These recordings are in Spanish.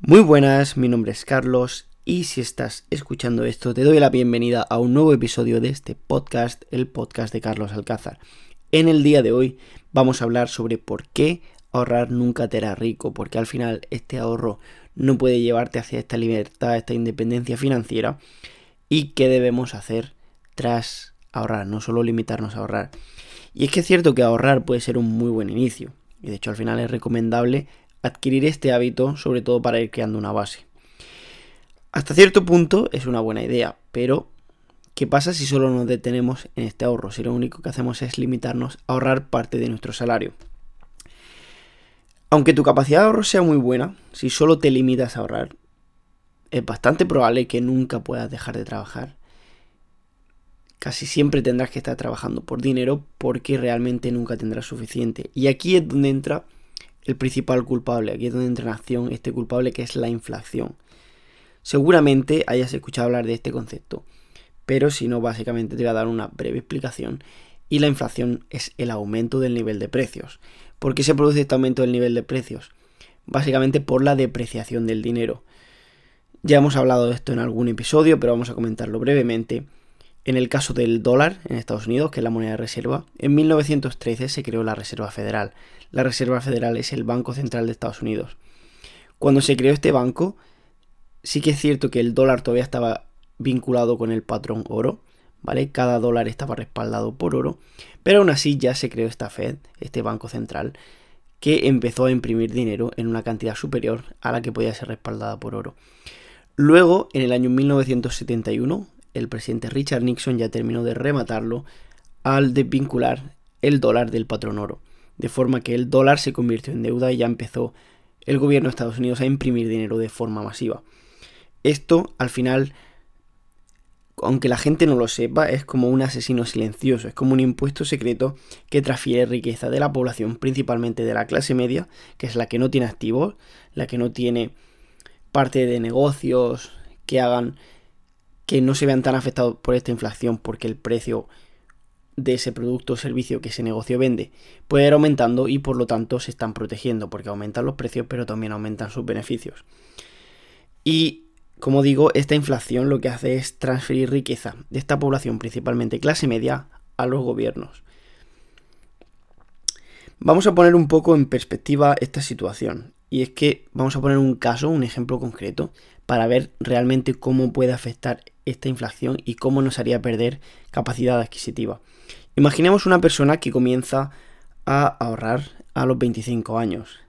Muy buenas, mi nombre es Carlos y si estás escuchando esto te doy la bienvenida a un nuevo episodio de este podcast, el podcast de Carlos Alcázar. En el día de hoy vamos a hablar sobre por qué ahorrar nunca te hará rico, porque al final este ahorro no puede llevarte hacia esta libertad, esta independencia financiera y qué debemos hacer tras ahorrar, no solo limitarnos a ahorrar. Y es que es cierto que ahorrar puede ser un muy buen inicio, y de hecho al final es recomendable adquirir este hábito, sobre todo para ir creando una base. Hasta cierto punto es una buena idea, pero ¿qué pasa si solo nos detenemos en este ahorro? Si lo único que hacemos es limitarnos a ahorrar parte de nuestro salario. Aunque tu capacidad de ahorro sea muy buena, si solo te limitas a ahorrar, es bastante probable que nunca puedas dejar de trabajar. Casi siempre tendrás que estar trabajando por dinero porque realmente nunca tendrás suficiente. Y aquí es donde entra el principal culpable, aquí es donde entra en acción este culpable que es la inflación. Seguramente hayas escuchado hablar de este concepto, pero si no, básicamente te voy a dar una breve explicación. Y la inflación es el aumento del nivel de precios. ¿Por qué se produce este aumento del nivel de precios? Básicamente por la depreciación del dinero. Ya hemos hablado de esto en algún episodio, pero vamos a comentarlo brevemente. En el caso del dólar en Estados Unidos, que es la moneda de reserva, en 1913 se creó la Reserva Federal. La Reserva Federal es el Banco Central de Estados Unidos. Cuando se creó este banco, sí que es cierto que el dólar todavía estaba vinculado con el patrón oro, ¿vale? Cada dólar estaba respaldado por oro, pero aún así ya se creó esta Fed, este Banco Central, que empezó a imprimir dinero en una cantidad superior a la que podía ser respaldada por oro. Luego, en el año 1971, el presidente Richard Nixon ya terminó de rematarlo al desvincular el dólar del patrón oro, de forma que el dólar se convirtió en deuda y ya empezó el gobierno de Estados Unidos a imprimir dinero de forma masiva. Esto al final, aunque la gente no lo sepa, es como un asesino silencioso, es como un impuesto secreto que transfiere riqueza de la población, principalmente de la clase media, que es la que no tiene activos, la que no tiene parte de negocios que hagan que no se vean tan afectados por esta inflación porque el precio de ese producto o servicio que ese negocio vende puede ir aumentando y por lo tanto se están protegiendo porque aumentan los precios pero también aumentan sus beneficios. Y como digo, esta inflación lo que hace es transferir riqueza de esta población, principalmente clase media, a los gobiernos. Vamos a poner un poco en perspectiva esta situación. Y es que vamos a poner un caso, un ejemplo concreto, para ver realmente cómo puede afectar esta inflación y cómo nos haría perder capacidad adquisitiva. Imaginemos una persona que comienza a ahorrar a los 25 años,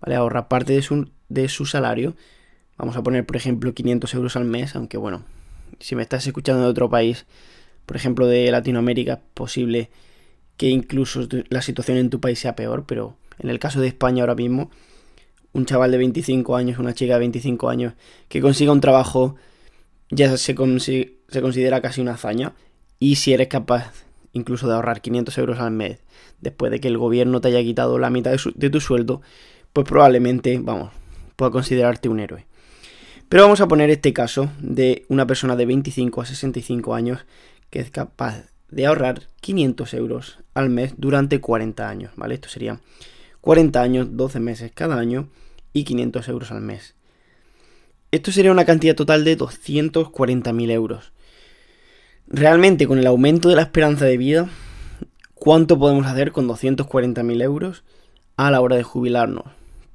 ¿vale? Ahorra parte de su, de su salario. Vamos a poner, por ejemplo, 500 euros al mes, aunque bueno, si me estás escuchando de otro país, por ejemplo de Latinoamérica, es posible que incluso la situación en tu país sea peor, pero en el caso de España ahora mismo, un chaval de 25 años, una chica de 25 años, que consiga un trabajo ya se, se considera casi una hazaña. Y si eres capaz incluso de ahorrar 500 euros al mes después de que el gobierno te haya quitado la mitad de, tu sueldo, pues probablemente, vamos, pueda considerarte un héroe. Pero vamos a poner este caso de una persona de 25 a 65 años que es capaz de ahorrar 500 euros al mes durante 40 años, ¿vale? Esto sería 40 años, 12 meses cada año y 500 euros al mes. Esto sería una cantidad total de 240.000 euros. Realmente, con el aumento de la esperanza de vida, ¿cuánto podemos hacer con 240.000 euros a la hora de jubilarnos?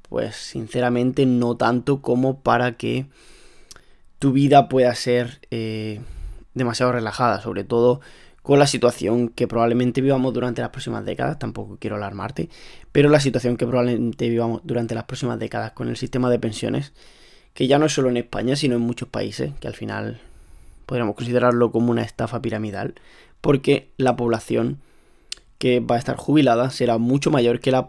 Pues sinceramente no tanto como para que tu vida pueda ser eh, demasiado relajada, sobre todo con la situación que probablemente vivamos durante las próximas décadas, tampoco quiero alarmarte, pero la situación que probablemente vivamos durante las próximas décadas con el sistema de pensiones que ya no es solo en España, sino en muchos países, que al final podríamos considerarlo como una estafa piramidal, porque la población que va a estar jubilada será mucho mayor que la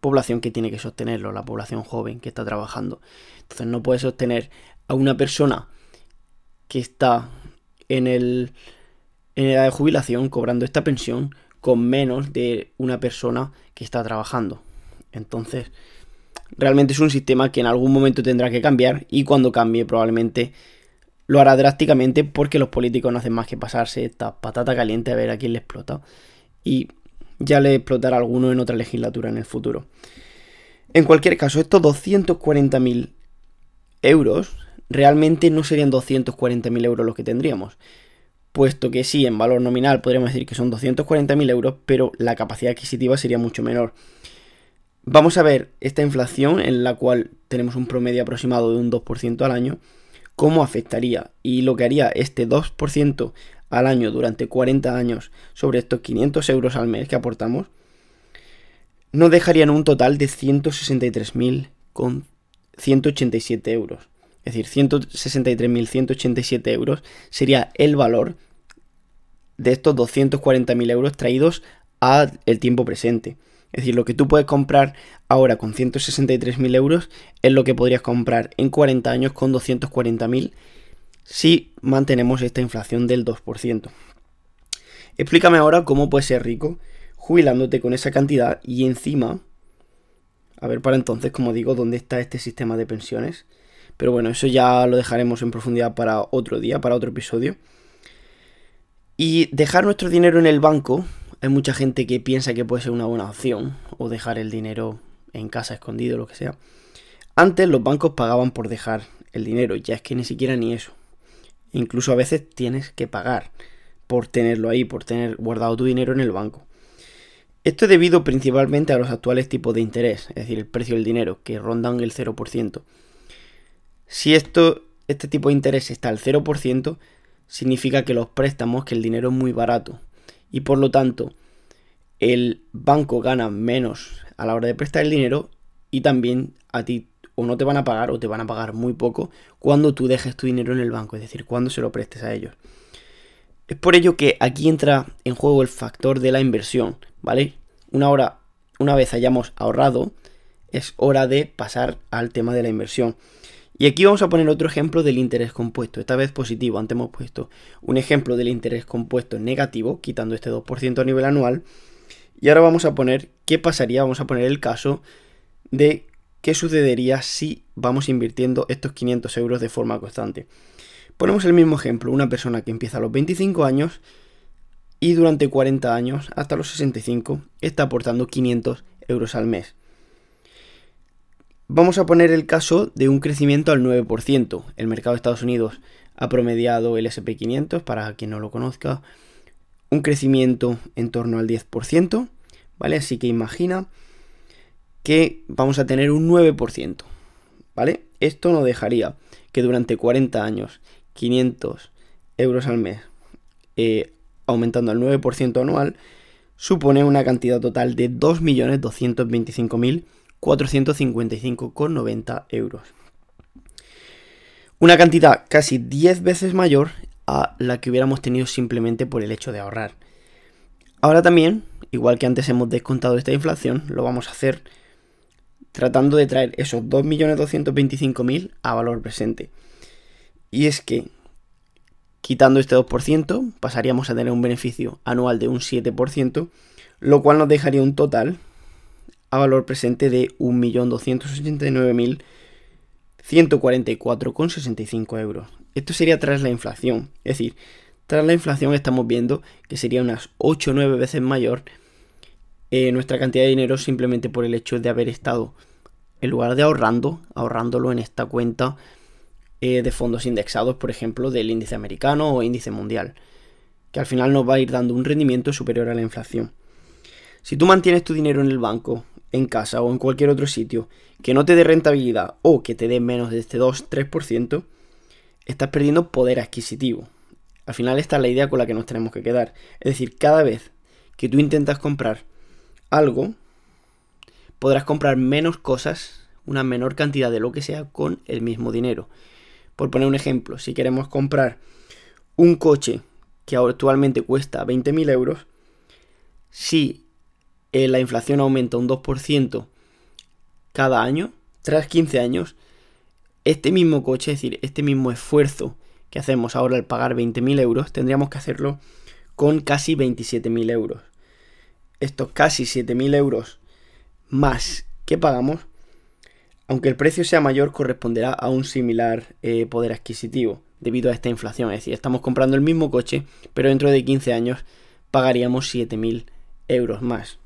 población que tiene que sostenerlo, la población joven que está trabajando. Entonces no puedes sostener a una persona que está en el en edad de jubilación cobrando esta pensión con menos de una persona que está trabajando. Entonces, Realmente es un sistema que en algún momento tendrá que cambiar y cuando cambie probablemente lo hará drásticamente porque los políticos no hacen más que pasarse esta patata caliente a ver a quién le explota y ya le explotará alguno en otra legislatura en el futuro. En cualquier caso, estos 240.000 euros, realmente no serían 240.000 euros los que tendríamos. Puesto que sí, en valor nominal podríamos decir que son 240.000 euros, pero la capacidad adquisitiva sería mucho menor. Vamos a ver esta inflación en la cual tenemos un promedio aproximado de un 2% al año, cómo afectaría. Y lo que haría este 2% al año durante 40 años sobre estos 500 euros al mes que aportamos, nos dejarían un total de 163.187 euros. Es decir, 163.187 euros sería el valor de estos 240.000 euros traídos al tiempo presente. Es decir, lo que tú puedes comprar ahora con 163.000 euros es lo que podrías comprar en 40 años con 240.000 si mantenemos esta inflación del 2%. Explícame ahora cómo puedes ser rico jubilándote con esa cantidad y encima, a ver para entonces, como digo, dónde está este sistema de pensiones. Pero bueno, eso ya lo dejaremos en profundidad para otro día, para otro episodio. Y dejar nuestro dinero en el banco, hay mucha gente que piensa que puede ser una buena opción, o dejar el dinero en casa escondido, lo que sea. Antes los bancos pagaban por dejar el dinero, ya es que ni siquiera ni eso. Incluso a veces tienes que pagar por tenerlo ahí, por tener guardado tu dinero en el banco. Esto es debido principalmente a los actuales tipos de interés, es decir, el precio del dinero, que rondan el 0%. Si esto, este tipo de interés está al 0%, significa que los préstamos, que el dinero es muy barato. Y por lo tanto, el banco gana menos a la hora de prestar el dinero y también a ti o no te van a pagar o te van a pagar muy poco cuando tú dejes tu dinero en el banco, es decir, cuando se lo prestes a ellos. Es por ello que aquí entra en juego el factor de la inversión, ¿vale? Una hora, una vez hayamos ahorrado, es hora de pasar al tema de la inversión. Y aquí vamos a poner otro ejemplo del interés compuesto, esta vez positivo, antes hemos puesto un ejemplo del interés compuesto negativo, quitando este 2% a nivel anual. Y ahora vamos a poner qué pasaría, vamos a poner el caso de qué sucedería si vamos invirtiendo estos 500 euros de forma constante. Ponemos el mismo ejemplo, una persona que empieza a los 25 años y durante 40 años, hasta los 65, está aportando 500 euros al mes. Vamos a poner el caso de un crecimiento al 9%. El mercado de Estados Unidos ha promediado el SP500, para quien no lo conozca, un crecimiento en torno al 10%, ¿vale? Así que imagina que vamos a tener un 9%, ¿vale? Esto nos dejaría que durante 40 años 500 euros al mes, eh, aumentando al 9% anual, supone una cantidad total de 2.225.455,90 euros. Una cantidad casi 10 veces mayor a la que hubiéramos tenido simplemente por el hecho de ahorrar. Ahora también, igual que antes hemos descontado esta inflación, lo vamos a hacer tratando de traer esos 2.225.000 a valor presente. Y es que, quitando este 2%, pasaríamos a tener un beneficio anual de un 7%, lo cual nos dejaría un total valor presente de 1.289.144,65 euros. Esto sería tras la inflación. Es decir, tras la inflación estamos viendo que sería unas 8 o 9 veces mayor eh, nuestra cantidad de dinero simplemente por el hecho de haber estado, en lugar de ahorrando, ahorrándolo en esta cuenta eh, de fondos indexados, por ejemplo, del índice americano o índice mundial, que al final nos va a ir dando un rendimiento superior a la inflación. Si tú mantienes tu dinero en el banco, en casa o en cualquier otro sitio que no te dé rentabilidad o que te dé menos de este 2-3%, estás perdiendo poder adquisitivo. Al final esta es la idea con la que nos tenemos que quedar. Es decir, cada vez que tú intentas comprar algo, podrás comprar menos cosas, una menor cantidad de lo que sea con el mismo dinero. Por poner un ejemplo, si queremos comprar un coche que actualmente cuesta 20.000 euros, si eh, la inflación aumenta un 2% cada año, tras 15 años, este mismo coche, es decir, este mismo esfuerzo que hacemos ahora al pagar 20.000 euros, tendríamos que hacerlo con casi 27.000 euros. Estos casi 7.000 euros más que pagamos aunque el precio sea mayor, corresponderá a un similar eh, poder adquisitivo debido a esta inflación. Es decir, estamos comprando el mismo coche, pero dentro de 15 años pagaríamos 7.000 euros más.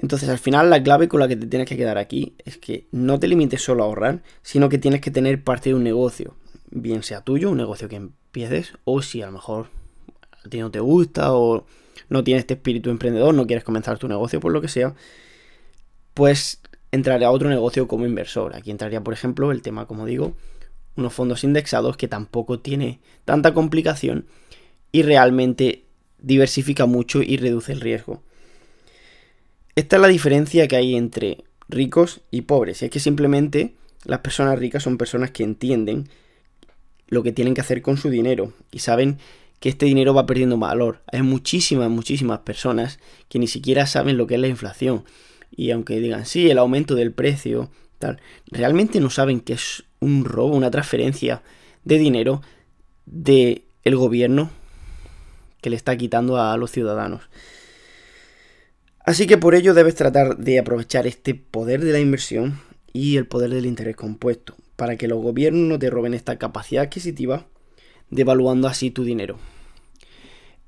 Entonces al final la clave con la que te tienes que quedar aquí es que no te limites solo a ahorrar, sino que tienes que tener parte de un negocio, bien sea tuyo, un negocio que empieces, o si a lo mejor a ti no te gusta o no tienes este espíritu emprendedor, no quieres comenzar tu negocio por lo que sea, pues entraré a otro negocio como inversor. Aquí entraría, por ejemplo, el tema, como digo, unos fondos indexados que tampoco tiene tanta complicación y realmente diversifica mucho y reduce el riesgo. Esta es la diferencia que hay entre ricos y pobres. Y es que simplemente las personas ricas son personas que entienden lo que tienen que hacer con su dinero y saben que este dinero va perdiendo valor. Hay muchísimas, muchísimas personas que ni siquiera saben lo que es la inflación. Y aunque digan, sí, el aumento del precio, tal, realmente no saben que es un robo, una transferencia de dinero del el gobierno que le está quitando a los ciudadanos. Así que por ello debes tratar de aprovechar este poder de la inversión y el poder del interés compuesto, para que los gobiernos no te roben esta capacidad adquisitiva, devaluando así tu dinero.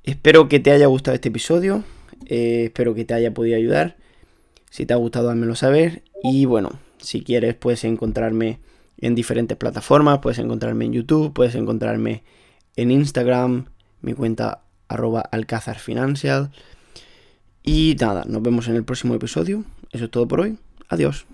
Espero que te haya gustado este episodio, eh, espero que te haya podido ayudar. Si te ha gustado, házmelo saber. Y bueno, si quieres, puedes encontrarme en diferentes plataformas, puedes encontrarme en YouTube, puedes encontrarme en Instagram, mi cuenta arroba alcázar financial. Y nada, nos vemos en el próximo episodio. Eso es todo por hoy. Adiós.